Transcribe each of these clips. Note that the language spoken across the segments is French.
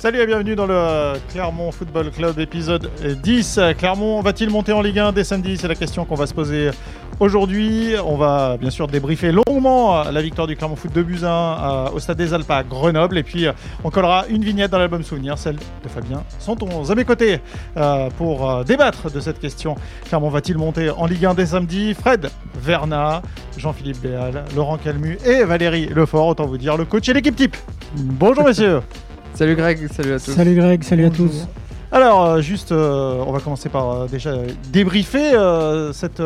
Salut et bienvenue dans le Clermont Football Club épisode 10. Clermont va-t-il monter en Ligue 1 dès samedi? C'est la question qu'on va se poser aujourd'hui. On va bien sûr débriefer longuement la victoire du Clermont Foot de Buzyn au Stade des Alpes à Grenoble. Et puis on collera une vignette dans l'album souvenir, celle de Fabien Santons. À mes côtés euh, pour euh, débattre de cette question. Clermont va-t-il monter en Ligue 1 dès samedi? Fred Verna, Jean-Philippe Béal, Laurent Calmu et Valérie Lefort. Autant vous dire le coach et l'équipe type. Bonjour messieurs. Salut Greg, salut à tous. Salut Greg, salut à tous. Alors, euh, juste, euh, on va commencer par euh, déjà débriefer cette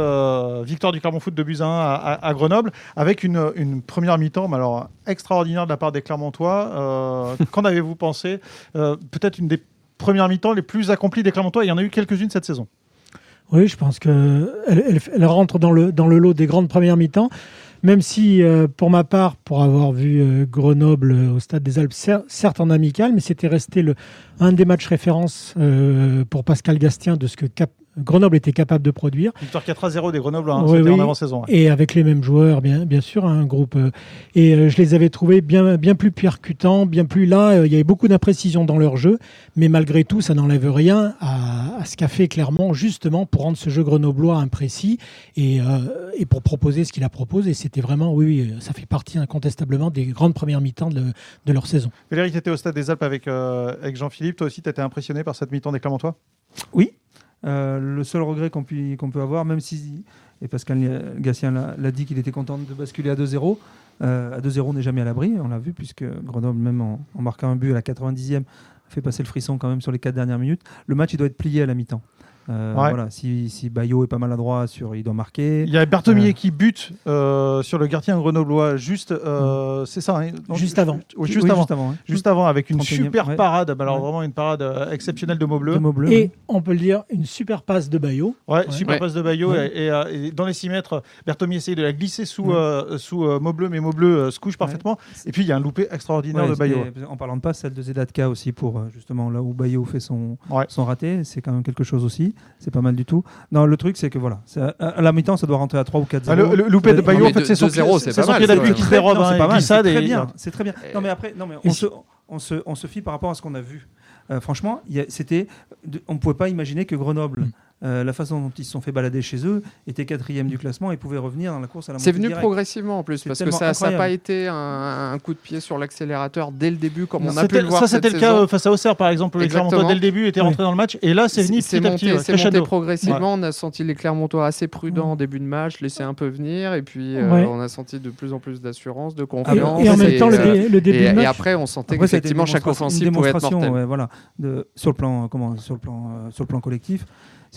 victoire du Clermont Foot de Buzyn à, Grenoble avec une, une première mi-temps, mais alors extraordinaire de la part des Clermontois. Qu'en avez-vous pensé? Peut-être une des premières mi-temps les plus accomplies des Clermontois. Il y en a eu quelques-unes cette saison. Oui, je pense qu'elle elle, elle, rentre dans le, dans le lot des grandes premières mi-temps. Même si, euh, pour ma part, pour avoir vu euh, Grenoble euh, au Stade des Alpes, certes en amical, mais c'était resté un des matchs références pour Pascal Gastien de ce que Cap Grenoble était capable de produire. Victoire 4 à 0 des Grenoble hein, en avant-saison. Et avec les mêmes joueurs, bien, bien sûr, un groupe. Euh, et euh, je les avais trouvés bien, bien plus percutants, bien plus là. Euh, il y avait beaucoup d'imprécision dans leur jeu, mais malgré tout, ça n'enlève rien à, à, ce qu'a fait Clermont, justement, pour rendre ce jeu grenoblois imprécis et, et pour proposer ce qu'il a proposé. Et c'était vraiment, oui, ça fait partie incontestablement des grandes premières mi-temps de, de, leur saison. Valérie, tu étais au Stade des Alpes avec, avec Jean-Philippe. Toi aussi, tu étais impressionné par cette mi-temps des Clermontois? Oui, euh, le seul regret qu'on peut avoir, même si, et Pascal Gatien l'a dit qu'il était content de basculer à 2-0, euh, à 2-0 on n'est jamais à l'abri, on l'a vu, puisque Grenoble, même en, marquant un but à la 90e, fait passer le frisson quand même sur les 4 dernières minutes. Le match, doit être plié à la mi-temps. Euh, voilà, si, si Bayo est pas maladroit sur, il doit marquer. Il y a Berthomier euh, qui bute euh, sur le gardien grenoblois juste, mm. c'est ça, hein, juste avant, juste, avant, juste avant, avec une super parade, bah, alors vraiment une parade exceptionnelle de Maubleu. Et on peut le dire, une super passe de Bayo. Ouais, super passe de Bayo et, dans les 6 mètres, Berthomier essaye de la glisser sous sous Maubleu, mais Maubleu se couche parfaitement. Et puis il y a un loupé extraordinaire de Bayo. En parlant de passe, celle de Zedatka aussi pour justement là où Bayo fait son son raté, c'est quand même quelque chose aussi c'est pas mal du tout. Non, le truc, c'est que voilà, à, la mi-temps, ça doit rentrer à 3 ou 4 0 ah, le, loupé de Bayo, en fait, c'est son, pied d'appui qui se dérobe. C'est pas mal, c'est très bien. C'est très bien. Non, mais après, non, mais on, se, on, se, on se fie par rapport à ce qu'on a vu. Euh, franchement, c'était, on ne pouvait pas imaginer que Grenoble. Mm. Euh, la façon dont ils se sont fait balader chez eux était quatrième du classement et pouvaient revenir dans la course à la C'est venu progressivement en plus parce que ça n'a pas été un, coup de pied sur l'accélérateur dès le début comme on a pu le voir. Ça c'était le cas face à Auxerre par exemple. Les Clermontois dès le début étaient rentrés dans le match et là c'est venu petit monté, à petit. C'est monté progressivement. On a senti les Clermontois assez prudents en début de match, laisser un peu venir et puis euh, on a senti de plus en plus d'assurance, de confiance. Et en même temps le début de match. Et après on sentait qu'effectivement chaque offensive pouvait être mortelle. Voilà, sur le plan comment sur le plan euh, sur le plan collectif.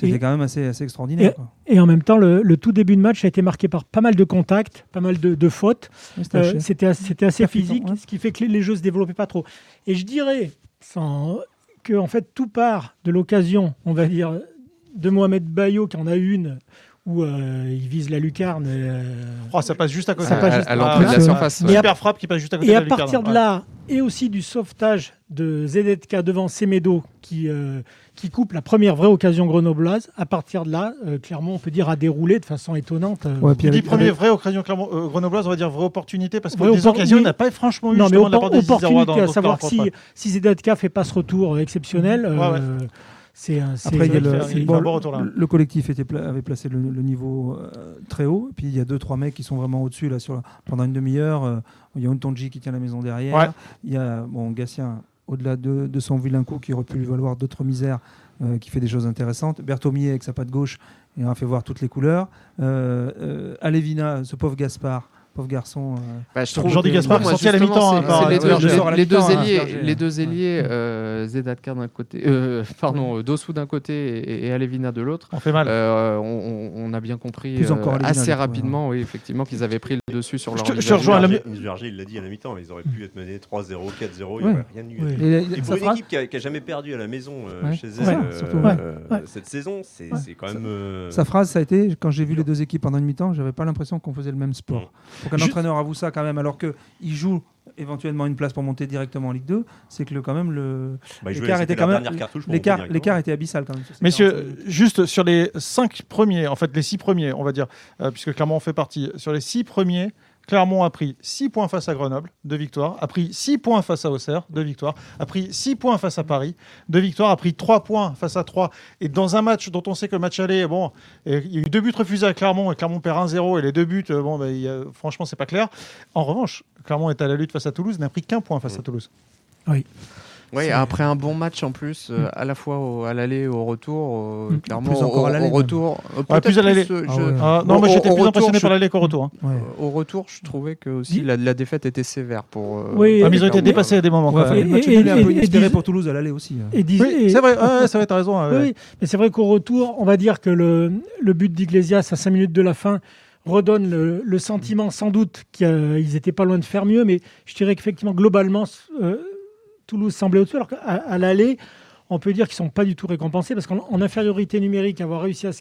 C'était quand même assez, assez extraordinaire. Et, en même temps, le, tout début de match a été marqué par pas mal de contacts, pas mal de, fautes. Euh, c'était assez, physique, ce qui fait que les, jeux ne se développaient pas trop. Et je dirais sans, que en fait, tout part de l'occasion, on va dire, de Mohamed Bayo, qui en a une où euh, il vise la lucarne. Euh, oh, ça passe juste à côté. Ça passe juste à l'entrée de la surface. Et Super frappe qui passe juste à côté et de la lucarne. À partir de là, et aussi du sauvetage de Zedetka devant Semedo qui, euh, qui coupe la première vraie occasion grenobloise. À partir de là, clairement, on peut dire a déroulé de façon étonnante. Ouais, puis dit première vraie occasion grenobloise, on va dire vraie opportunité parce que des occasions, n'a pas franchement eu non, mais opportunité à savoir si, si Zedetka fait pas ce retour exceptionnel. Après, le, collectif était avait placé le, niveau euh, très haut. Et puis il y a deux, trois mecs qui sont vraiment au-dessus là sur pendant une demi-heure. Euh, il y a Untonji qui tient la maison derrière. Il y a bon Gatien au-delà de, son vilain coup qui aurait pu lui valoir d'autres misères, euh, qui fait des choses intéressantes. Berthomier avec sa patte gauche, on a fait voir toutes les couleurs. Alevina, ce pauvre Gaspard pauvre garçon. Euh, bah, je trouve Jordi Gaspard sorti à la mi-temps. les, deux ailiers, les deux ailiers, euh, Zedatka d'un côté, euh, pardon, Dossou d'un côté et, Alevina de l'autre. On fait mal. On, a bien compris assez rapidement, oui, effectivement, qu'ils avaient pris le dessus sur leur. Je te rejoins. il l'a dit à la mi-temps, ils auraient pu être menés 3-0, 4-0, il n'y aurait rien eu. Et pour une équipe qui n'a jamais perdu à la maison chez elle cette saison, c'est quand même. Sa phrase, ça a été quand j'ai vu les deux équipes pendant une mi-temps, j'avais pas l'impression qu'on faisait le même sport qu'un entraîneur avoue ça quand même, alors qu'il joue éventuellement une place pour monter directement en Ligue 2, c'est que le, quand même le bah, l'écart était quand même l'écart était abyssal quand même. Messieurs, juste sur les cinq premiers, en fait les six premiers, on va dire, euh, puisque clairement on fait partie, sur les six premiers, Clermont a pris 6 points face à Grenoble, 2 victoires, a pris 6 points face à Auxerre, 2 victoires, a pris 6 points face à Paris, 2 victoires, a pris 3 points face à 3. Et dans un match dont on sait que le match allait, bon, il y a eu deux buts refusés à Clermont et Clermont perd 1-0 et les deux buts, bon, ben, y a, franchement, c'est pas clair. En revanche, Clermont est à la lutte face à Toulouse, n'a pris qu'un point face à Toulouse. Oui. Oui, après un bon match en plus, euh, à la fois à l'aller et au retour, euh, clairement plus encore au, à l'aller, au retour. Euh, plus à l'aller. Ah ah, non, mais j'étais plus impressionné par l'aller qu'au retour. Hein. Au retour, je trouvais que aussi la, la, défaite était sévère pour. oui, ah, mais ils ont été dépassés à des moments. Ouais, et, le match et, un peu inespéré pour Toulouse à l'aller aussi. Hein. c'est vrai, c'est vrai, t'as raison. Oui, mais c'est vrai qu'au retour, on va dire que le, le but d'Iglesias à 5 minutes de la fin redonne le, le sentiment sans doute qu'ils n'étaient pas loin de faire mieux, mais je dirais qu'effectivement, globalement, Toulouse semblait au-dessus, alors qu'à l'aller, on peut dire qu'ils ne sont pas du tout récompensés parce qu'en infériorité numérique, avoir réussi à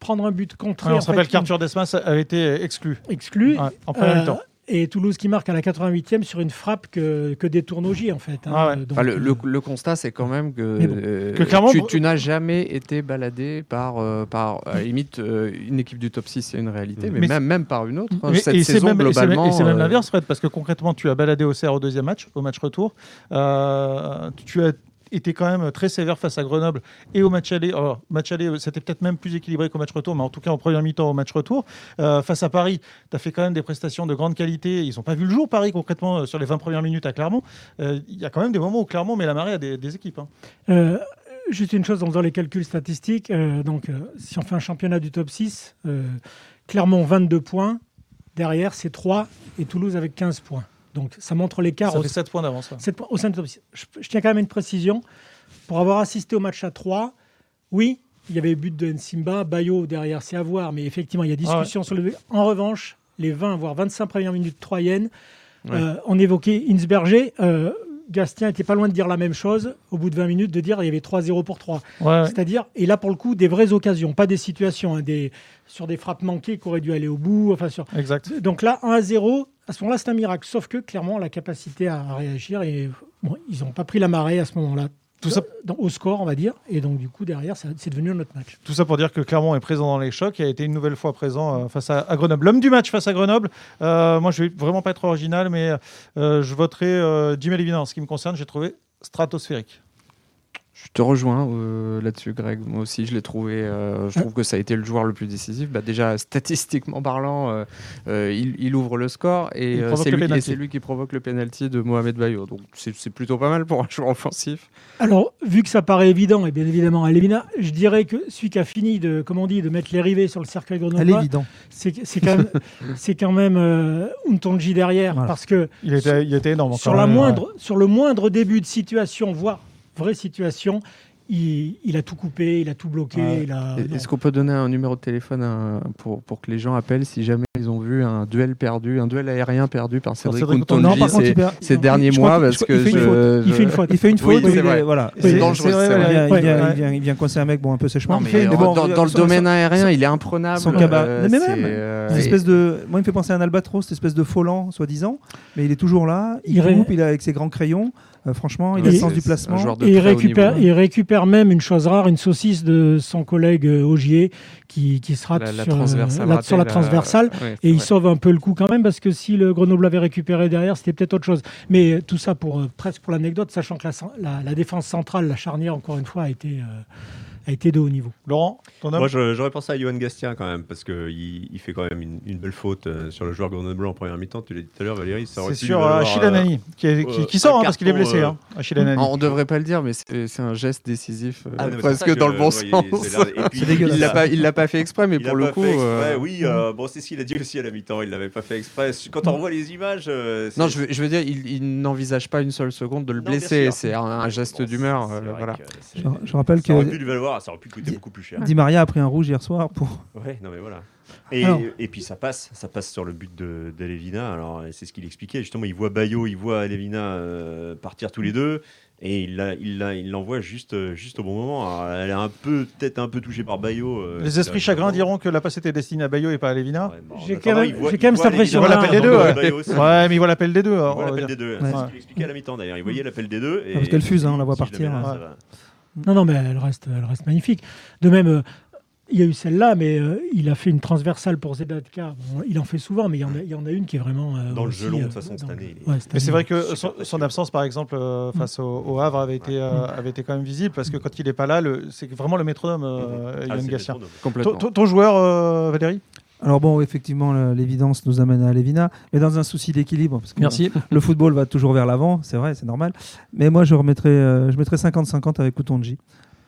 prendre un but contre. on se rappelle qu'Arthur Desmas avait été exclu. Exclu. en premier temps et Toulouse qui marque à la 88e sur une frappe que, que détourne en fait. Hein. Ah euh, le, constat, c'est quand même que, euh, tu, n'as jamais été baladé par, euh, par limite, une équipe du top 6, c'est une réalité, mais, même, même par une autre. Hein, cette et saison, même, globalement. Et c'est même l'inverse, Fred, parce que concrètement, tu as baladé au CR au deuxième match, au match retour. tu as était quand même très sévère face à Grenoble et au match aller. Alors, match aller, c'était peut-être même plus équilibré qu'au match retour, mais en tout cas en première mi-temps au match retour. Euh, face à Paris, tu as fait quand même des prestations de grande qualité. Ils n'ont pas vu le jour, Paris, concrètement, euh, sur les 20 premières minutes à Clermont. Euh, il y a quand même des moments où Clermont met la marée à des, équipes. Hein. juste une chose en faisant les calculs statistiques. donc, si on fait un championnat du top 6, Clermont 22 points. Derrière, c'est 3 et Toulouse avec 15 points. Donc ça montre l'écart. Ça fait 7 points d'avance. Au sein de je, je, tiens quand même une précision. Pour avoir assisté au match à 3, oui, il y avait but de Nsimba, Bayo derrière, c'est à voir, mais effectivement, il y a discussion ah sur le. En revanche, les 20 voire 25 premières minutes troyennes, euh, on évoquait Insberger. Euh, Gastien était pas loin de dire la même chose au bout de 20 minutes, de dire il y avait 3-0 pour 3. C'est-à-dire, et là pour le coup, des vraies occasions, pas des situations, hein, des, sur des frappes manquées qui auraient dû aller au bout. Enfin, sur... Exact. Donc là, 1-0, à ce moment-là, c'est un miracle. Sauf que clairement, la capacité à réagir, et bon, ils n'ont pas pris la marée à ce moment-là. Tout ça au score, on va dire, et donc du coup derrière, c'est devenu un autre match. Tout ça pour dire que Clermont est présent dans les chocs et a été une nouvelle fois présent euh, face à, Grenoble. L'homme du match face à Grenoble, euh, moi je vais vraiment pas être original, mais euh, je voterai Jim Lévinas. En ce qui me concerne, j'ai trouvé stratosphérique. Je te rejoins euh, là-dessus, Greg. Moi aussi, je l'ai trouvé. Euh, je trouve que ça a été le joueur le plus décisif. Bah, déjà, statistiquement parlant, euh, il, ouvre le score et c'est lui, qui provoque le penalty de Mohamed Bayo. Donc, c'est plutôt pas mal pour un joueur offensif. Alors, vu que ça paraît évident, et bien évidemment à Lévina, je dirais que celui qui a fini de, comment on dit, de mettre les rivets sur le cercle grenoblois, c'est quand même, c'est quand même Untonji derrière, parce que il était, il était énorme. Sur, la moindre, sur le moindre début de situation, voire vraie situation. Il, a tout coupé, il a tout bloqué. Est-ce qu'on peut donner un numéro de téléphone pour, pour que les gens appellent si jamais ils ont vu un duel perdu, un duel aérien perdu par Cédric Kuntonji ces, ces derniers mois parce que il fait une faute. Il fait une faute. Voilà. C'est dangereux. Il vient coincer un mec bon un peu sèchement. Dans le domaine aérien, il est imprenable. Son euh, Mais même, euh, espèce de, moi il me fait penser à un albatros, cette espèce de folant soi-disant, mais il est toujours là. Il coupe, il est avec ses grands crayons. Euh, franchement, il a le sens du placement. Et il récupère, il récupère même une chose rare, une saucisse de son collègue euh, Augier qui, qui sera sur, la, sur, la, transversale. et il sauve un peu le coup quand même parce que si le Grenoble avait récupéré derrière, c'était peut-être autre chose. Mais tout ça pour presque pour l'anecdote, sachant que la, défense centrale, la charnière, encore une fois, a été a été de haut niveau. Laurent, ton Moi, j'aurais pensé à Johan Gastien quand même, parce qu'il il fait quand même une, belle faute euh, sur le joueur Grenoble en première mi-temps. Tu l'as dit tout à l'heure, Valérie. C'est sur Achille Anani, qui, qui, sort hein, parce qu'il est blessé. Hein, Achille Anani. On ne devrait pas le dire, mais c'est un geste décisif, euh, ah, parce que dans le bon sens. Il ne l'a pas fait exprès, mais pour le coup. Euh, oui, bon, c'est ce qu'il a dit aussi à la mi-temps. Il ne l'avait pas fait exprès. Quand on revoit les images. Non, je veux dire, il n'envisage pas une seule seconde de le blesser. C'est un geste d'humeur. Je rappelle que. Ça aurait pu lui valoir, ça aurait pu coûter beaucoup plus cher. Di Maria a pris un rouge hier soir pour. Ouais, non mais voilà. Et, et, puis ça passe, ça passe sur le but de, Alors c'est ce qu'il expliquait. Justement, il voit Bayo, il voit Alevina euh, partir tous les deux, et il il l'envoie juste, juste au bon moment. elle est un peu, peut-être un peu touchée par Bayo. Euh, les esprits chagrins diront que la passe était destinée à Bayo et pas à Alevina. j'ai quand même, quand même cette impression. Il voit l'appel des deux. Ouais. mais il voit l'appel des deux. Il voit l'appel des deux. C'est ce qu'il expliquait à la mi-temps d'ailleurs. Il voyait l'appel des deux. parce qu'elle fuse, hein, on la voit partir. Non, non, mais elle reste, elle reste magnifique. De même, euh, Il y a eu celle-là, mais euh, il a fait une transversale pour Zedatka. il en fait souvent, mais il y en a, il y en a une qui est vraiment. Euh, dans le jeu long, de toute façon, cette année. mais c'est vrai que son, absence, par exemple, face au, Havre, avait été, avait été quand même visible, parce que quand il n'est pas là, c'est vraiment le métronome, Yann ah, Gassien. Ton, joueur, Valérie alors bon, effectivement, l'évidence nous amène à Lévina, mais dans un souci d'équilibre, parce que Merci. le football va toujours vers l'avant, c'est vrai, c'est normal. Mais moi, je remettrai, je mettrai 50-50 avec Koutonji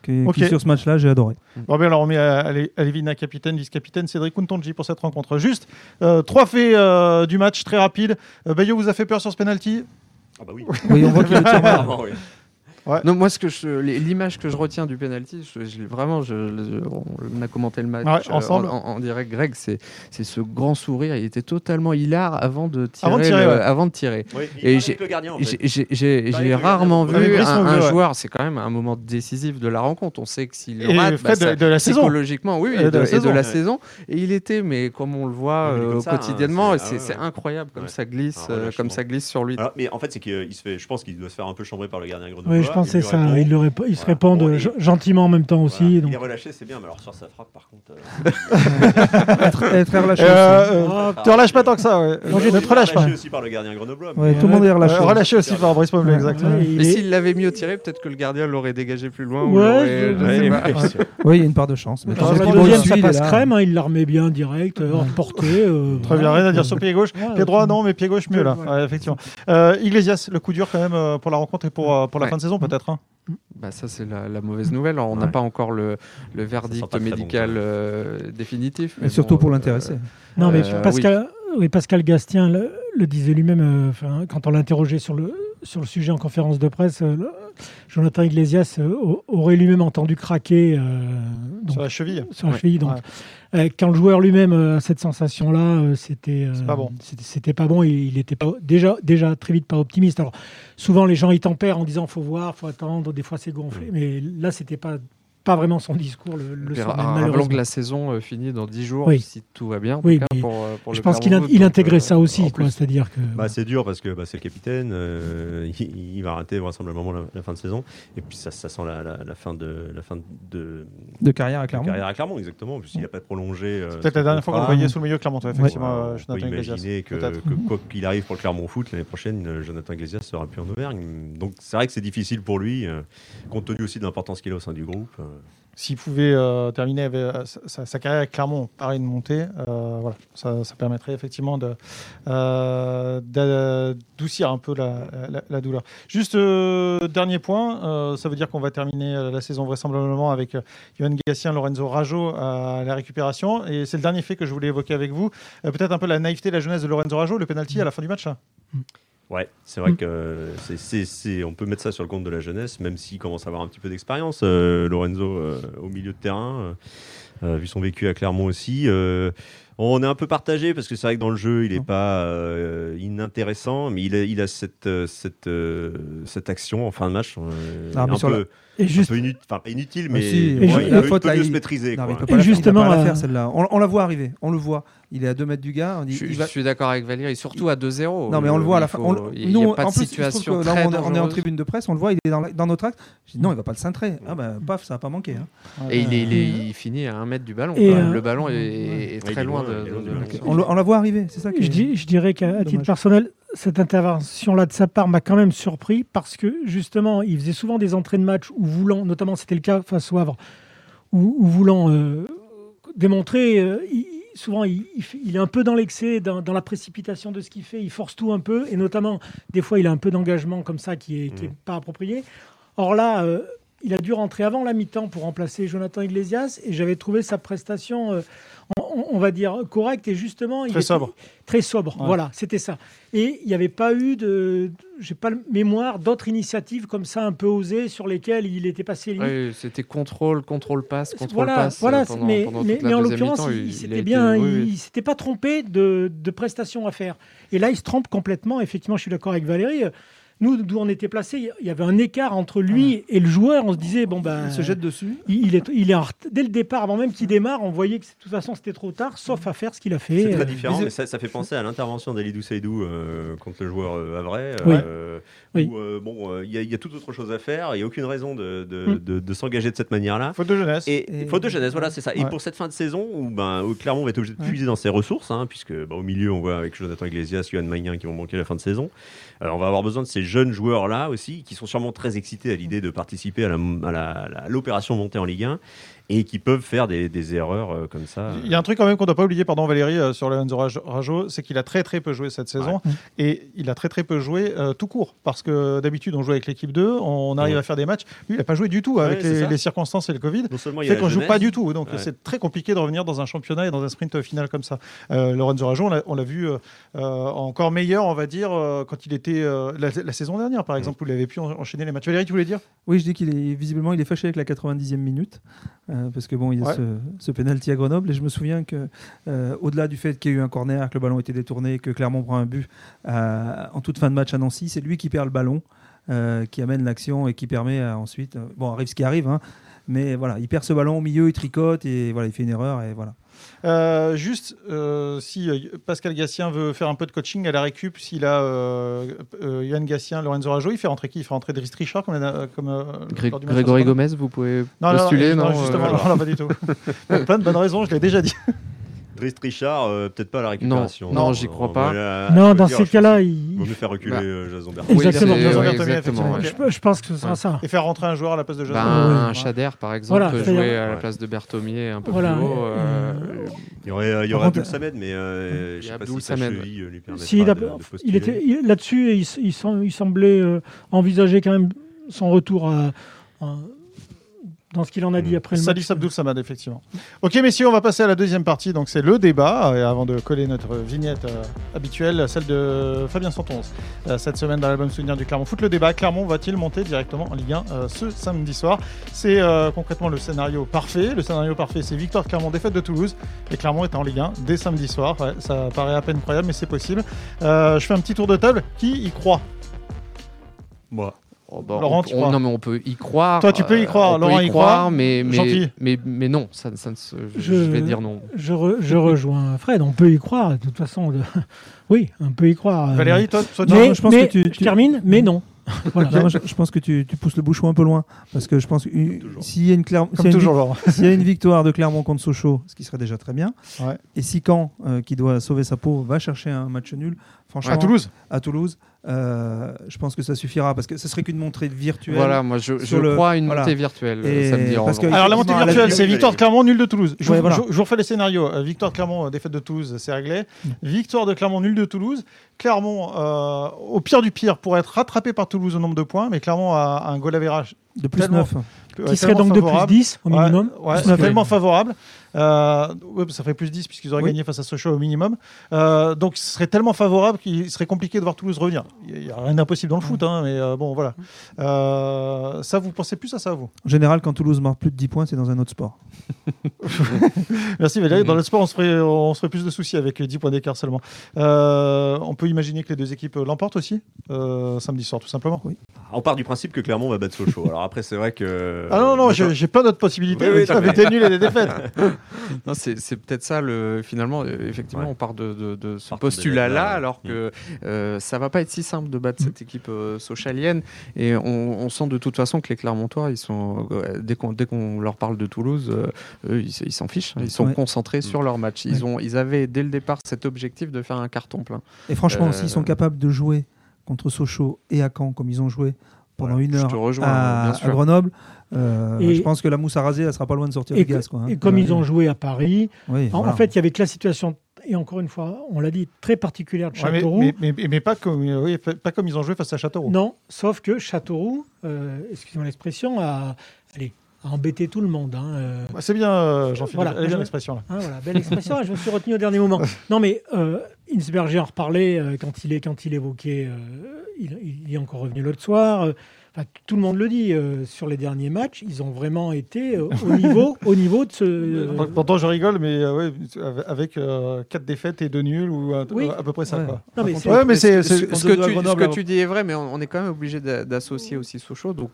qui, sur ce match-là, j'ai adoré. Bon, bien, alors on met à, Lévina capitaine, vice-capitaine, Cédric Kuntonji pour cette rencontre. Juste euh, trois faits euh, du match très rapide. Euh, Bayo vous a fait peur sur ce penalty? Ah bah oui. oui, on voit qu'il non, moi, ce que l'image que je retiens du penalty, je, vraiment, je, on a commenté le match euh, ensemble. en, direct. Greg, c'est ce grand sourire. Il était totalement hilar avant de tirer. Avant de tirer. et j'ai rarement vu un, joueur. C'est quand même un moment décisif de la rencontre. On sait que s'il le rate, bah, de, la psychologiquement, oui, et, de, la, saison, Et il était, mais comme on le voit euh, hein, quotidiennement, c'est incroyable comme ça glisse, euh, comme ça glisse sur lui. Mais en fait, c'est qu'il se fait. Je pense qu'il doit se faire un peu chambrer par le gardien Grenoble pensais ça. il, le il se répondent gentiment en même temps aussi. Il est relâché, c'est bien, mais alors sur sa frappe, par contre. Euh, être, relâché. Euh, euh, tu relâches pas tant que ça. Ouais. Moi, je ne te relâche pas. aussi par le gardien grenoblois. tout le monde est relâché. relâché aussi par Brice Pommelé, exactement. Mais s'il l'avait mieux tiré, peut-être que le gardien l'aurait dégagé plus loin. Oui, il y a une part de chance. Mais le deuxième, ça passe crème. Hein, il la remet bien direct, hors portée. Très bien, rien à dire sur pied gauche. Pied droit, non, mais pied gauche mieux là. Effectivement. Iglesias, le coup dur quand même pour la rencontre et pour la fin de saison peut-être. Bah ça c'est la, mauvaise nouvelle. on n'a pas encore le, verdict médical euh, définitif. Mais surtout pour l'intéresser. non mais euh, Pascal, oui. Pascal Gastien le, disait lui-même euh, quand on l'interrogeait sur le, sur le sujet en conférence de presse. Jonathan Iglesias aurait lui-même entendu craquer sur la cheville. Sur la cheville donc. Euh, quand le joueur lui-même a cette sensation-là, euh, c'était euh, pas bon. C'était pas bon. il était pas déjà déjà très vite pas optimiste. Alors souvent les gens ils tempèrent en disant faut voir, faut attendre. Des fois c'est gonflé, mais là c'était pas pas vraiment son discours le, le soir même, que la saison euh, finit dans 10 jours, si tout va bien. Oui, pour, euh, pour je pense qu'il il intégrait euh, ça aussi. C'est-à-dire que... Bah, c'est dur parce que bah, c'est le capitaine, il, va rater vraisemblablement la, la fin de saison. Et puis ça, ça sent la, la, fin, de, la fin de, de carrière à Clermont. carrière à Clermont, exactement. Puisqu'il n'a pas prolongé. c'est peut-être la dernière fois qu'on le voyait sous le milieu de Clermont, effectivement. on peut imaginer que, que quoi qu'il arrive pour le Clermont Foot, l'année prochaine, Jonathan Iglesias sera plus en Auvergne. Donc c'est vrai que c'est difficile pour lui, compte tenu aussi de l'importance qu'il a au sein du groupe s'il pouvait euh, terminer euh, sa, carrière avec Clermont, pareil, une montée, euh, voilà, ça, permettrait effectivement d'adoucir un peu la, douleur. Juste dernier point, ça veut dire qu'on va terminer la saison vraisemblablement avec Yohan Gassien, Lorenzo Rajo à la récupération. Et c'est le dernier fait que je voulais évoquer avec vous. Peut-être un peu la naïveté, la jeunesse de Lorenzo Rajo, le penalty à la fin du match. Mm. Ouais, c'est vrai mm. que c'est, on peut mettre ça sur le compte de la jeunesse, même s'il commence à avoir un petit peu d'expérience. Euh, Lorenzo euh, au milieu de terrain, euh, vu son vécu à Clermont aussi. on est un peu partagé parce que c'est vrai que dans le jeu, il n'est mm. pas inintéressant, mais il a, il a cette, cette, cette action en fin de match. un peu, et juste... inutile, enfin, pas inutile, mais il, la faute, peut mieux se maîtriser. Non, quoi. et justement, la faire celle-là. On, on, la voit arriver, on le voit. Il est à 2 mètres du gars. On dit, je, il je suis d'accord avec Valérie, surtout à 2-0. Non, mais on le voit à la fin. Il n'y a pas de situation. Là, on, est en tribune de presse, on le voit, il est dans, dans notre acte. Je dis, non, il va pas le cintrer. Ah ben, paf, ça va pas manquer. Hein. Et il, il, finit à 1 mètre du ballon. Euh, le ballon est, très loin de. On la voit arriver, c'est ça. Je dirais qu'à titre personnel, cette intervention-là de sa part m'a quand même surpris parce que justement, il faisait souvent des entrées de match où voulant, notamment c'était le cas face au Havre, où, voulant euh, démontrer, euh, souvent il, est un peu dans l'excès, dans, la précipitation de ce qu'il fait, il force tout un peu, et notamment des fois il a un peu d'engagement comme ça qui n'est mmh. pas approprié. Or là, euh, il a dû rentrer avant la mi-temps pour remplacer Jonathan Iglesias, et j'avais trouvé sa prestation on, va dire, correct et justement. Très sobre. Très sobre, voilà, c'était ça. Et il n'y avait pas eu de. J'ai pas le mémoire d'autres initiatives comme ça un peu osées sur lesquelles il était passé. Oui, c'était contrôle, contrôle passe, contrôle voilà, passe. Voilà, euh, mais, mais, en l'occurrence, il, s'était bien, il, s'était pas trompé de, de prestations à faire. Et là, il se trompe complètement. Effectivement, je suis d'accord avec Valérie nous, d'où on était placé, il y avait un écart entre lui et le joueur. On se disait, bon, ben. Il se jette dessus. Il, est, il est dès le départ, avant même qu'il démarre, on voyait que de toute façon c'était trop tard, sauf à faire ce qu'il a fait. C'est très différent, mais ça, fait penser à l'intervention d'Alidou Saïdou euh, contre le joueur euh, Avray. Euh, où bon, il y, a tout autre chose à faire, il n'y a aucune raison de, de, mm. s'engager de cette manière-là. Faute de jeunesse. Et, faute de jeunesse, voilà, c'est ça. Et pour cette fin de saison, où, ben, Clermont va être obligé de puiser dans ses ressources, hein, puisque ben, au milieu, on voit avec Jonathan Iglesias, Yohan Magnin qui vont manquer la fin de saison. on va avoir besoin de ces jeunes joueurs-là aussi, qui sont sûrement très excités à l'idée de participer à l'opération montée en Ligue 1 et qui peuvent faire des, erreurs euh, comme ça. Il y a un truc quand même qu'on ne doit pas oublier, pardon Valérie, euh, sur Lorenzo Rajo, c'est qu'il a très très peu joué cette saison et il a très très peu joué euh, tout court parce que d'habitude on joue avec l'équipe 2, on arrive à faire des matchs. Lui, il n'a pas joué du tout avec les, circonstances et le Covid. Non seulement il qu'on joue pas du tout, donc c'est très compliqué de revenir dans un championnat et dans un sprint final comme ça. Lorenzo Rajo, on l'a vu encore meilleur, on va dire, quand il était la, saison dernière, par exemple, où il avait pu enchaîner les matchs. Valérie, tu voulais dire? Oui, je dis qu'il est visiblement il est fâché avec la 90e minute. Euh, parce que bon, il y a ce, ce, penalty à Grenoble. Et je me souviens que euh, au-delà du fait qu'il y ait eu un corner, que le ballon était détourné, que Clermont prend un but euh, en toute fin de match à Nancy, c'est lui qui perd le ballon, qui amène l'action et qui permet ensuite, bon, arrive ce qui arrive, hein, mais voilà, il perd ce ballon au milieu, il tricote et voilà, il fait une erreur et voilà. Euh, juste, euh, si euh, Pascal Gassien veut faire un peu de coaching à la récup, s'il a Yann Gassien, Lorenzo Rajo, il fait rentrer qui? Il fait rentrer Driss Richard comme, comme Grégory Gomez, vous pouvez postuler Non, non, justement, non, pas du tout. plein de bonnes raisons, je l'ai déjà dit. Driss Richard, peut-être pas à la récupération. Non, j'y crois pas. non, dans ces cas-là, il vaut mieux faire reculer bah. Jason Bertrand. Exactement, oui, je, pense que ce sera ça. Et faire rentrer un joueur à la place de Jason. Ben, un Chader, par exemple, peut jouer à la place de Berthomier un peu plus haut. Il y aurait, il y aurait Abdul Samed, mais euh, je sais pas si sa cheville lui permet de, il était là-dessus, il, semblait euh, envisager quand même son retour à dans ce qu'il en a dit mm. après le Salif Abdul Samad, effectivement. Ok, messieurs, on va passer à la deuxième partie. Donc, c'est le débat. Et avant de coller notre vignette euh, habituelle, celle de Fabien Santonce, euh, cette semaine dans l'album Souvenir du Clermont Foot, le débat Clermont va-t-il monter directement en Ligue 1 euh, ce samedi soir? C'est concrètement le scénario parfait. Le scénario parfait, c'est victoire de Clermont, défaite de Toulouse. Et Clermont est en Ligue 1 dès samedi soir. ça paraît à peine croyable, mais c'est possible. je fais un petit tour de table. Qui y croit? Moi. Oh, bah, Laurent, tu crois non, mais on peut y croire. Toi, tu peux y croire. Laurent y, croire, mais mais, mais, mais, non, ça, ça je, vais dire non. Je, je, rejoins Fred. On peut y croire. De toute façon, oui, on peut y croire. Valérie, toi, toi mais, je pense que tu, tu... termine, mais non. Voilà. je, pense que tu, tu, pousses le bouchon un peu loin parce que je pense que s'il y a une, y a une victoire de Clermont contre Sochaux, ce qui serait déjà très bien, ouais. et si Caen, euh, qui doit sauver sa peau, va chercher un match nul, franchement, à Toulouse, à Toulouse, euh, je pense que ça suffira parce que ce serait qu'une montée virtuelle. Voilà, moi je, je crois à une montée virtuelle. Euh, Alors la montée virtuelle, c'est victoire de Clermont, nul de Toulouse. Je, vous refais les scénarios. Euh, victoire de Clermont, défaite de Toulouse, c'est réglé. Mm. Victoire de Clermont, nul de Toulouse. Clermont, au pire du pire, pour être rattrapé par Toulouse au nombre de points, mais Clermont a un goal average de plus 9. Qui serait donc de plus 10 au minimum. Ouais, tellement favorable. Euh, ça ferait plus 10 puisqu'ils auraient gagné face à Sochaux au minimum. Euh, donc ce serait tellement favorable qu'il serait compliqué de voir Toulouse revenir. Il n'y a rien d'impossible dans le foot, hein, mais euh, bon voilà. Euh, ça, vous pensez plus à ça, vous? En général, quand Toulouse marque plus de 10 points, c'est dans un autre sport. Merci Valérie. Dans le sport, on se ferait, on se ferait plus de soucis avec 10 points d'écart seulement. on peut imaginer que les deux équipes l'emportent aussi samedi soir, tout simplement. Oui. On part du principe que Clermont va battre Sochaux. Alors après, c'est vrai que. Ah non, non, j'ai pas d'autres possibilités avec des nuls et des défaites. non, c'est peut-être ça, le, finalement. Euh, effectivement, on part de, de, ce postulat-là, alors que mm. euh, ça va pas être si simple de battre cette équipe euh, sochalienne. Et on, sent de toute façon que les Clermontois, ils sont, dès qu'on leur parle de Toulouse, eux, ils s'en fichent. Hein. ils sont concentrés mm. sur leur match. Ils, ont, ils avaient dès le départ cet objectif de faire un carton plein. Et franchement, s'ils sont capables de jouer contre Sochaux et à Caen comme ils ont joué pendant une heure à, Grenoble. Euh, et je pense que la mousse à raser, elle sera pas loin de sortir du gaz. Quoi, hein. Et comme ils ont joué à Paris, en, fait, il y avait que la situation, et encore une fois, on l'a dit, très particulière de Châteauroux. mais, mais, pas, comme, oui, pas comme ils ont joué face à Châteauroux. Non, sauf que Châteauroux, euh, excusez-moi l'expression, a, allez, a embêté tout le monde. Hein, euh. bah, c'est bien, euh, Jean-Philippe. Voilà, bien l'expression. Là. Ah, voilà, belle expression. je me suis retenu au dernier moment. Non, mais euh, Insberger en reparlait quand, il est, quand il évoquait. Il, il, est encore revenu l'autre soir tout le monde le dit, euh, sur les derniers matchs, ils ont vraiment été euh, au, niveau, au niveau de ce. Pourtant, je rigole, mais euh, avec 4 défaites et 2 nuls, ou à, peu près ça. Quoi. Non, mais c'est, ce, que, tu, dis est vrai, mais on, est quand même obligé d'associer aussi Sochaux. Donc,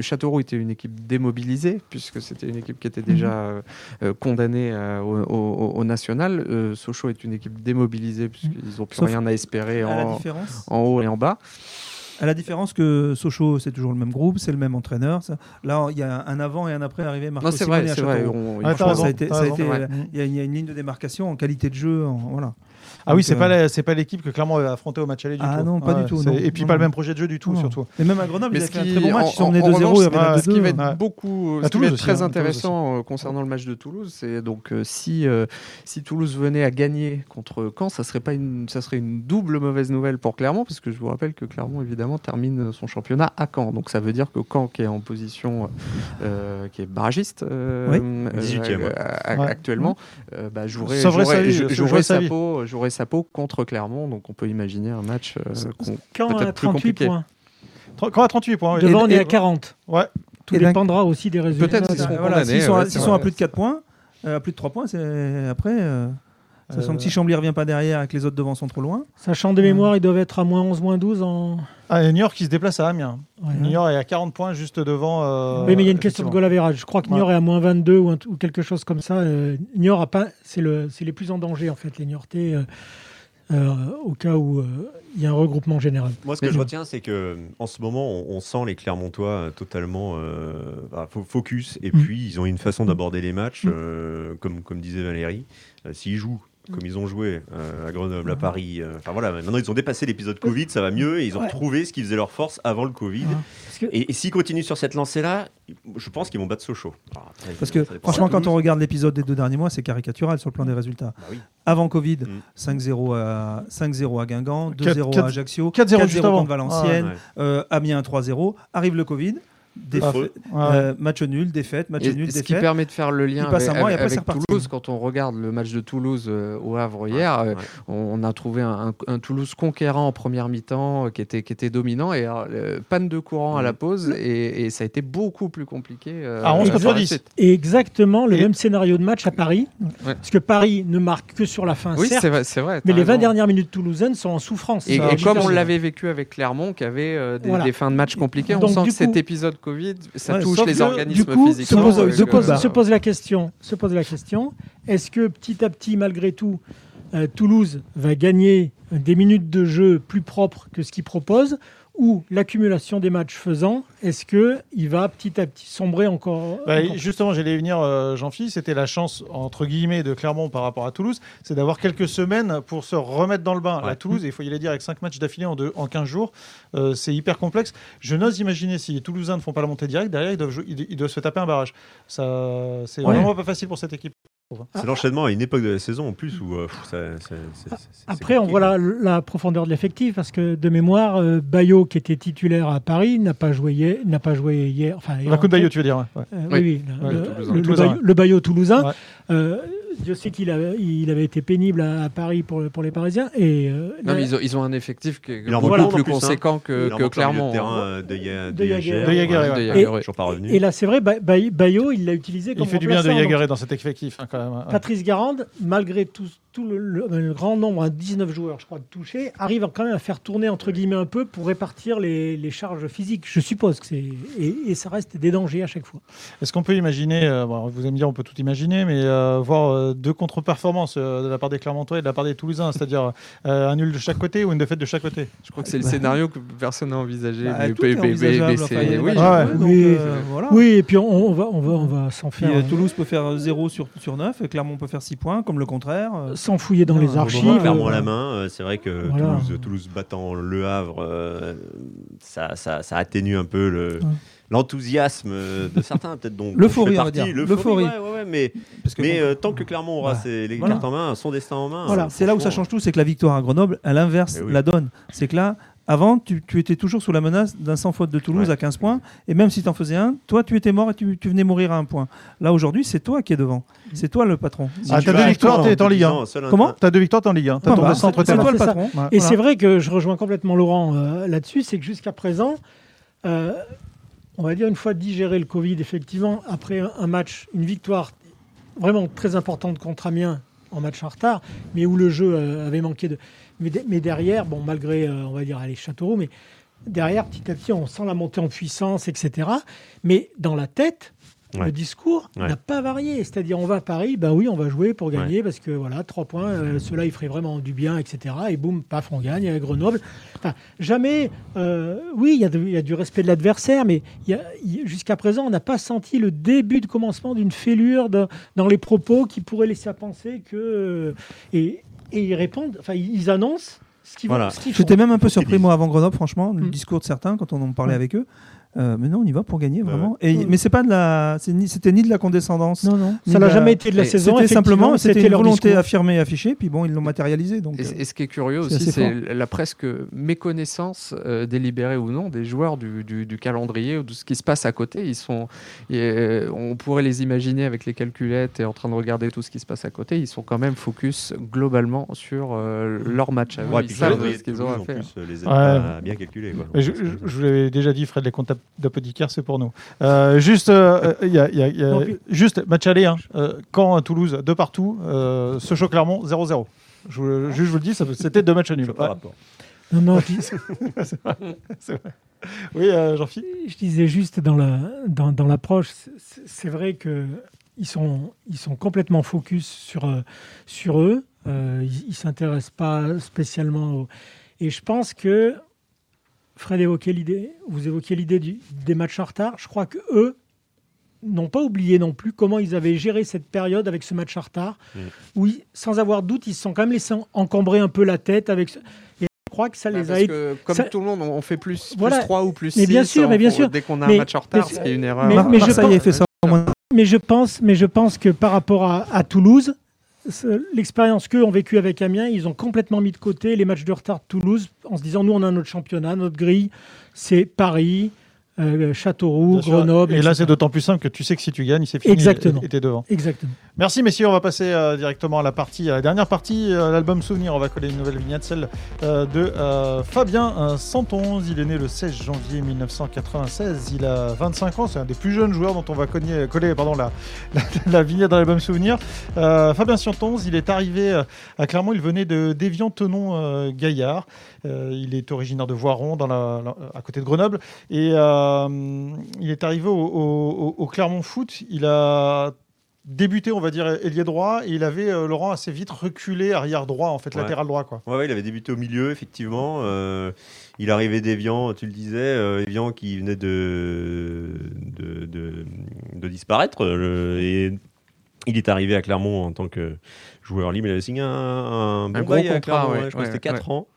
Châteauroux était une équipe démobilisée, puisque c'était une équipe qui était déjà mhm. condamnée au, national. Sochaux est une équipe démobilisée, puisqu'ils n'ont plus rien à espérer en, en haut et en bas. À la différence que Sochaux, c'est toujours le même groupe, c'est le même entraîneur. Là, il y a un avant et un après arrivé. Marco non, c'est vrai, c'est vrai. Il y, a une ligne de démarcation en qualité de jeu. voilà. Ah oui, c'est pas euh, c'est pas l'équipe que Clermont a affronté au match aller du ah tout. Ah non, pas du tout. Et puis pas le même projet de jeu du tout, surtout. Et même à Grenoble, ils ont fait un très bon match. Ils sont menés 2-0. Ce qui va être beaucoup, ce qui va être très hein, intéressant euh, concernant le match de Toulouse, c'est donc euh, si si Toulouse venait à gagner contre Caen, ça serait pas une ça serait une double mauvaise nouvelle pour Clermont, parce que je vous rappelle que Clermont évidemment termine son championnat à Caen. Donc ça veut dire que Caen qui est en position qui est barragiste actuellement, bah, jouerait jouerait sa peau sa peau contre Clermont. Donc on peut imaginer un match euh, quand à 38 points. Quand à 38 points. Devant, on est à 40. Ouais. Tout dépendra aussi des résultats. Peut-être s'ils sont, à plus de 4 points, euh, à plus de 3 points, c'est après. Euh, Sachant que si Chambly revient pas derrière et que les autres devant sont trop loin. Sachant de mémoire, ils doivent être à moins 11, moins 12 en. Ah, New York qui se déplace à Amiens. New York est à 40 points juste devant. Euh, oui, mais il y a une question de goal average. Je crois que New York est à moins 22 ou, ou, quelque chose comme ça. Euh, New York, pas, c'est, le, c'est les plus en danger en fait, les New Yorkais. Euh, euh, au cas où euh, il y a un regroupement général. Moi, ce que je retiens, c'est que en ce moment, on, sent les Clermontois euh, totalement focus, et mm. puis ils ont une façon d'aborder les matchs, mm. comme, comme disait Valérie. S'ils jouent comme ils ont joué à Grenoble, à Paris. enfin voilà, maintenant ils ont dépassé l'épisode Covid, ça va mieux et ils ont trouvé ce qui faisait leur force avant le Covid. Et, s'ils continuent sur cette lancée-là, je pense qu'ils vont battre Sochaux. Parce que franchement, quand on regarde l'épisode des deux derniers mois, c'est caricatural sur le plan des résultats. Bah avant Covid, 5-0 mm. à 5-0 à Guingamp, 2-0 à Ajaccio, 4-0 contre Valenciennes, ah, euh, Amiens 3-0 Arrive le Covid. Euh, match nul, défaite, match nul, défaite. Ce qui permet de faire le lien avec, Toulouse. Quand on regarde le match de Toulouse euh, au Havre hier, euh, on, a trouvé un, Toulouse conquérant en première mi-temps qui, était, qui était dominant et panne de courant à la mm. pause et, ça a été beaucoup plus compliqué. à 11 contre 10. Et exactement le même scénario de match à Paris, parce que Paris ne marque que sur la fin. Oui, c'est vrai, vrai, Mais les 20 dernières minutes toulousaines sont en souffrance. Et, comme on l'avait vécu avec Clermont, qui avait des, fins de match compliquées, on sent que cet épisode Covid, ça touche les organismes physiques. Se pose, se, pose, se pose, la question, se pose la question, est-ce que petit à petit, malgré tout, euh, Toulouse va gagner des minutes de jeu plus propres que ce qu'il propose ou l'accumulation des matchs faisant, est-ce qu'il va petit à petit sombrer encore, bah, Justement, j'allais venir, euh, Jean-Philippe, c'était la chance, entre guillemets, de Clermont par rapport à Toulouse, c'est d'avoir quelques semaines pour se remettre dans le bain. À Toulouse, il faut y aller dire, avec 5 matchs d'affilée en, en 15 jours, euh, c'est hyper complexe. Je n'ose imaginer si les Toulousains ne font pas la montée directe, derrière, ils doivent, ils doivent se taper un barrage. Ça, c'est vraiment pas facile pour cette équipe. C'est l'enchaînement à une époque de la saison en plus où euh, Après, on voit la, la profondeur de l'effectif parce que de mémoire, euh, Bayo qui était titulaire à Paris n'a pas joué hier, n'a pas joué hier. Enfin, coup de Bayo, tu veux dire euh, Oui, le, Bayo toulousain. Dieu sait qu'il avait, il avait été pénible à, Paris pour, pour les Parisiens. Et, non, mais ils, ont, ils, ont, un effectif qui est beaucoup plus conséquent que, que Clermont. Terrain de, de, Et, là, c'est vrai, Bayo, il l'a utilisé comme Il fait du bien de Yagaré dans cet effectif. Hein, Hein. Patrice Garande, malgré tout, le, grand nombre, 19 hein, joueurs, je crois, de toucher, arrive quand même à faire tourner entre guillemets un peu pour répartir les, charges physiques. Je suppose que c'est et, ça reste des dangers à chaque fois. Est-ce qu'on peut imaginer, euh, vous allez me dire, on peut tout imaginer, mais euh, voir euh, deux contre-performances de la part des Clermontois et de la part des Toulousains, c'est-à-dire un nul de chaque côté ou une défaite de chaque côté? Je crois que c'est le scénario que personne n'a envisagé. oui, et puis on, va, on va, on va s'en faire. Toulouse peut faire 0 sur, sur 9, et Clermont peut faire 6 points, comme le contraire sans fouiller dans les archives. Clairement la main, euh, c'est vrai que Toulouse, Toulouse, battant Le Havre, euh, ça, ça, ça, atténue un peu le. l'enthousiasme de certains, peut-être dont l'euphorie, on va dire. L'euphorie, ouais, ouais, mais, Parce que mais euh, tant que Clermont aura ses, les cartes en main, son destin en main. Voilà, c'est là où ça change tout, c'est que la victoire à Grenoble, à l'inverse, eh la donne. C'est que là, avant, tu, étais toujours sous la menace d'un sans faute de Toulouse à 15 points. Et même si tu en faisais un, toi, tu étais mort et tu, venais mourir à un point. Là, aujourd'hui, c'est toi qui es devant. C'est toi le patron. ah, tu as deux victoires, tu es en Ligue 1. Comment Tu as deux victoires, tu es en Ligue 1. Bah, c'est toi le patron. Et c'est vrai que je rejoins complètement Laurent euh, là-dessus. C'est que jusqu'à présent, euh, on va dire une fois digéré le Covid, effectivement, après un match, une victoire vraiment très importante contre Amiens en match en retard, mais où le jeu euh, avait manqué de mais, derrière, bon, malgré, euh, on va dire, les Châteauroux, mais derrière, petit à petit, on sent la montée en puissance, etc. Mais dans la tête, le discours n'a pas varié. C'est-à-dire, on va à Paris, ben oui, on va jouer pour gagner parce que voilà, trois points, euh, cela il ferait vraiment du bien, etc. Et boum, paf, on gagne à Grenoble. Enfin, jamais, euh, oui, il y, a du respect de l'adversaire, mais jusqu'à présent, on n'a pas senti le début de commencement d'une fêlure dans les propos qui pourrait laisser à penser que. Euh, et, ils répondent, enfin, ils annoncent ce qu'ils voilà. J'étais même un peu surpris, moi, avant Grenoble, franchement, le mm. discours de certains, quand on en parlait avec eux. Euh, mais non, on y va pour gagner vraiment. Et, mais c'est pas de la, c'était ni de la condescendance. Non, non. Ça n'a jamais été de la saison. C'était simplement, c'était une volonté affirmée, affichée. Puis bon, ils l'ont matérialisé. Donc. Et, euh, ce qui est curieux aussi, c'est la presque méconnaissance euh, délibérée ou non des joueurs du, du, calendrier ou de ce qui se passe à côté. Ils sont, on pourrait les imaginer avec les calculettes et en train de regarder tout ce qui se passe à côté. Ils sont quand même focus globalement sur leur match. ils savent ce qu'ils ont à faire. les bien calculés. Je, je vous l'avais déjà dit, Fred, les comptables d'apothicaire, c'est pour nous. Euh, juste, euh, y a, y a, juste match aller, hein. Euh, Caen, Toulouse, de partout. Euh, ce choc Clermont, 0-0. Je, je, vous le dis, c'était deux matchs nuls. Pas rapport. Non, non, c'est vrai. vrai. Oui, Jean-Philippe Je disais juste dans l'approche, dans, dans c'est vrai que ils sont, ils sont complètement focus sur, sur eux. ils ne s'intéressent pas spécialement Et je pense que Fred évoquait l'idée, vous évoquiez l'idée des matchs en retard. Je crois que eux n'ont pas oublié non plus comment ils avaient géré cette période avec ce match en retard. Mm. Oui, sans avoir de doute, ils se sont quand même laissés encombrer un peu la tête avec. Ce... Et je crois que ça bah, les a. Que, comme tout le monde, on fait plus, plus 3 ou plus 6 mais bien sûr, mais bien sûr. dès qu'on a un match en retard, ce qui est une erreur. Mais, je, pense, fait ça. mais je pense, mais je pense que par rapport à Toulouse, l'expérience qu'eux ont vécue avec Amiens, ils ont complètement mis de côté les matchs de retard de Toulouse en se disant nous on a notre championnat, notre grille, c'est Paris, euh, Châteauroux, Grenoble. Et là, c'est d'autant plus simple que tu sais que si tu gagnes, c'est fini. Exactement. Et tu es devant. Exactement. Merci, messieurs. On va passer euh, directement à la partie, à la dernière partie, euh, l'album Souvenir. On va coller une nouvelle vignette, celle de Fabien Santon. Il est né le 16 janvier 1996. Il a 25 ans. C'est un des plus jeunes joueurs dont on va coller, coller pardon, la, la, vignette de l'album Souvenir. Fabien Santon, il est arrivé à Clermont. Il venait de d'Évian-Tenon-Gaillard. il est originaire de Voiron, dans la, à côté de Grenoble. Et euh, il est arrivé au, Clermont Foot. Il a débuté, on va dire, ailier droit, et il avait, euh, Laurent, assez vite reculé arrière droit, en fait, latéral droit. Quoi. Ouais, il avait débuté au milieu, effectivement. Euh, il arrivait d'Evian, tu le disais, Evian qui venait de, de, disparaître. et il est arrivé à Clermont en tant que joueur libre. Il avait signé un, bon bail à Clermont, je crois que c'était 4 ans.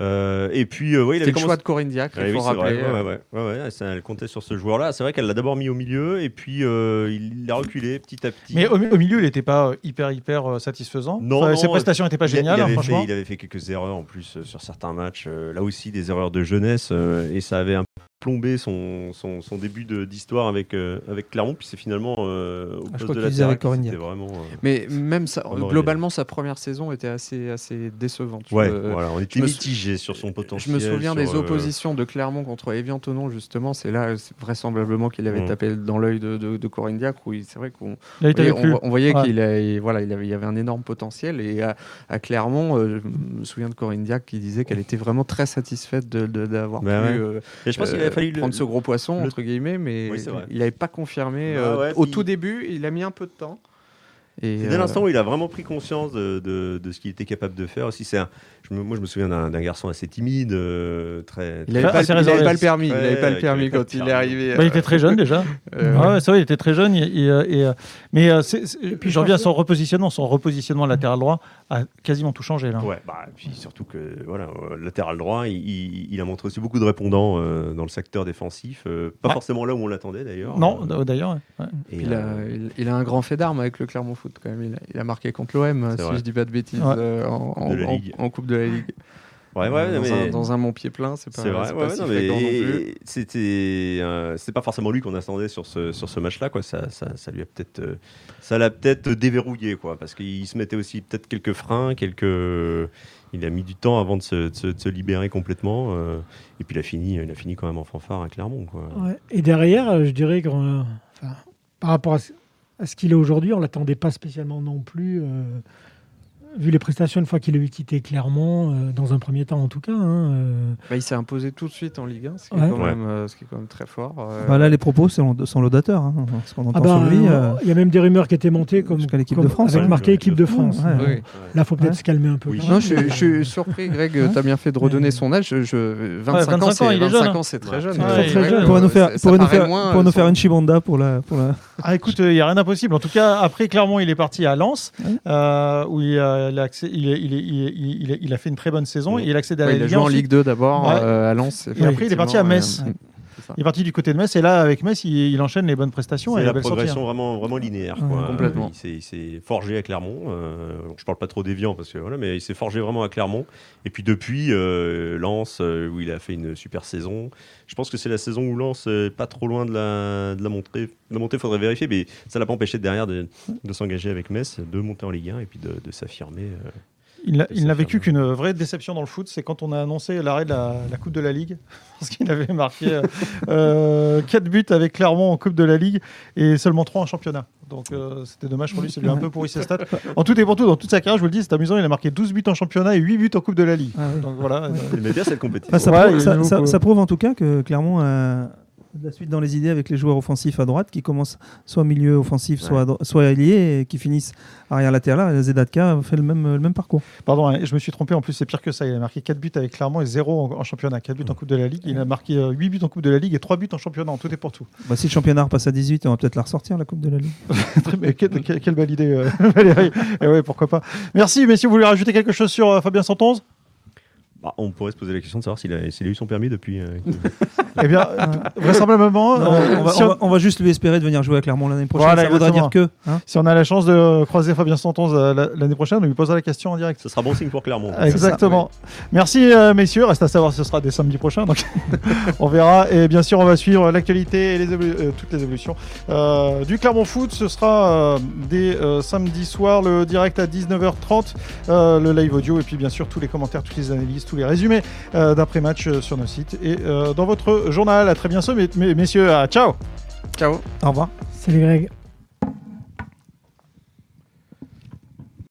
Euh, et puis, euh, il avait le choix de Corinne Diacre, il faut rappeler. ouais, ouais, elle comptait sur ce joueur-là. C'est vrai qu'elle l'a d'abord mis au milieu et puis euh, il l'a reculé petit à petit. Mais au, milieu, il n'était pas hyper, hyper satisfaisant. Non, ses prestations n'étaient pas géniales, il, franchement. il avait fait quelques erreurs en plus sur certains matchs. là aussi, des erreurs de jeunesse et ça avait un plombé son, son, son début d'histoire avec, euh, avec Clermont, puis c'est finalement euh, au ah, poste de la vraiment. Euh, Mais même ça, globalement, sa première saison était assez, assez décevante. Ouais, voilà, on était mitigé sur son potentiel. Je me souviens des oppositions de Clermont contre Evian Tonon, justement. C'est là, vraisemblablement, qu'il avait mm. tapé dans l'œil de, de, de Corinne Diac, où c'est vrai qu'on on, voyait qu'il voilà, il, avait, y avait un énorme potentiel. Et à, Clermont, je me souviens de Corinne Diac qui disait qu'elle était vraiment très satisfaite d'avoir de, de, pu. je pense qu'il fallu prendre ce gros poisson, entre guillemets, mais il n'avait pas confirmé. Bah euh, au tout début, il a mis un peu de temps. Et dès l'instant euh, où il a vraiment pris conscience de, de, ce qu'il était capable de faire aussi, c'est moi je me souviens d'un garçon assez timide, euh, très. Il n'avait pas, pas, le permis, il n'avait pas le permis quand il est arrivé. Bah, il était très jeune déjà. ouais. c'est vrai, il était très jeune. Et, mais puis je reviens à son repositionnement, son repositionnement latéral droit a quasiment tout changé là. Ouais, bah, puis surtout que voilà, latéral droit, il, a montré aussi beaucoup de répondants dans le secteur défensif, pas forcément là où on l'attendait d'ailleurs. Non, d'ailleurs. Il, il, a un grand fait d'armes avec le Clermont Foot quand même. Il a, marqué contre l'OM, si je dis pas de bêtises, euh, en, Coupe de la Ligue. Ouais, ouais, dans, un, dans, un, mon pied plein, c'est pas, vrai, pas si non plus. C'était, euh, c'est pas forcément lui qu'on attendait sur ce sur ce match-là, quoi. Ça, ça, ça, lui a peut-être, euh, ça l'a peut-être déverrouillé, quoi, parce qu'il se mettait aussi peut-être quelques freins, quelques. Il a mis du temps avant de se, de se, libérer complètement, et puis il a fini, il a fini quand même en fanfare à Clermont, quoi. Et derrière, je dirais que, par rapport à à ce qu'il est aujourd'hui, on ne l'attendait pas spécialement non plus. Vu les prestations une fois qu'il a eu quitté Clermont, euh, dans un premier temps en tout cas. Hein, euh. bah, il s'est imposé tout de suite en Ligue 1, ce qui, est, quand même, euh, ce qui est quand même très fort. Bah, là, les propos sont, sont laudateurs. Hein, ce qu'on entend ah bah, sur lui. Il y a même des rumeurs qui étaient montées comme, l'équipe de France, avec marqué équipe de France. Là, il faut peut-être se calmer un peu. Non, je, suis surpris, Greg, tu as bien fait de redonner son âge. Je, 25, ans, c'est 25 ans, c'est très jeune. Pourrait nous faire, pour nous faire une chibonda pour la. Ah, écoute, il n'y a rien d'impossible. En tout cas, après, clairement, il est parti à Lens, où il a il, a fait une très bonne saison. Et il a accédé à la Ligue Il a joué en Ligue 2 d'abord euh, à Lens. Et après, il est parti à Metz. Il est parti du côté de Metz et là, avec Metz, il, enchaîne les bonnes prestations. C'est la, progression vraiment, vraiment linéaire. Complètement. Il s'est forgé à Clermont. Euh, je parle pas trop d'Evian, parce que voilà, mais il s'est forgé vraiment à Clermont. Et puis depuis, euh, Lens, euh, où il a fait une super saison. Je pense que c'est la saison où Lens est pas trop loin de la, de la montée. De la montée, faudrait vérifier, mais ça l'a pas empêché derrière de, de s'engager avec Metz, de monter en Ligue 1 et puis de, de s'afirmer. Euh, il n'a vécu qu'une vraie déception dans le foot, c'est quand on a annoncé l'arrêt de la, Coupe de la Ligue, parce qu'il avait marqué 4 euh, buts avec Clermont en Coupe de la Ligue et seulement 3 en championnat. Donc euh, c'était dommage pour lui, ça lui a un peu pourri ses stats. En tout et pour tout, dans toute sa carrière, je vous le dis, c'est amusant, il a marqué 12 buts en championnat et 8 buts en Coupe de la Ligue. Ah Donc voilà. Il bien cette compétition. ça, prouve, en tout cas que Clermont a de la suite dans les idées avec les joueurs offensifs à droite qui commencent soit milieu offensif, soit, soit alliés et qui finissent arrière latéral. Zedatka fait le même, le même parcours. Pardon, hein, je me suis trompé. En plus, c'est pire que ça. Il a marqué 4 buts avec Clermont et 0 en, championnat. 4 buts en Coupe de la Ligue. Il a marqué 8 euh, buts en Coupe de la Ligue et 3 buts en championnat. En tout et pour tout. Bah, si le championnat repasse à 18, on va peut-être la ressortir, la Coupe de la Ligue. Mais quelle, quelle, belle idée, euh, Valérie. et eh ouais, pourquoi pas. Merci, messieurs. Vous voulez rajouter quelque chose sur euh, Fabien Santonze? Bah, on pourrait se poser la question de savoir s'il a, a, eu son permis depuis. Euh, eh bien, vraisemblablement, euh, on, va, juste lui espérer de venir jouer à Clermont l'année prochaine. ça voudrait dire que. Hein. si on a la chance de croiser Fabien Santon euh, l'année prochaine, on lui posera la question en direct. Ce sera bon signe pour Clermont. Exactement. Merci, messieurs. Reste à savoir si ce sera des samedis prochains. Donc on verra. Et bien sûr, on va suivre l'actualité et les toutes les évolutions du Clermont Foot. Ce sera des samedis soirs, le direct à 19h30, le live audio, et puis bien sûr tous les commentaires, toutes les analyses tous les résumés euh, d'après-match euh, sur nos sites et euh, dans votre journal. À très bientôt, messieurs. ciao Ciao. Au revoir. Salut Greg.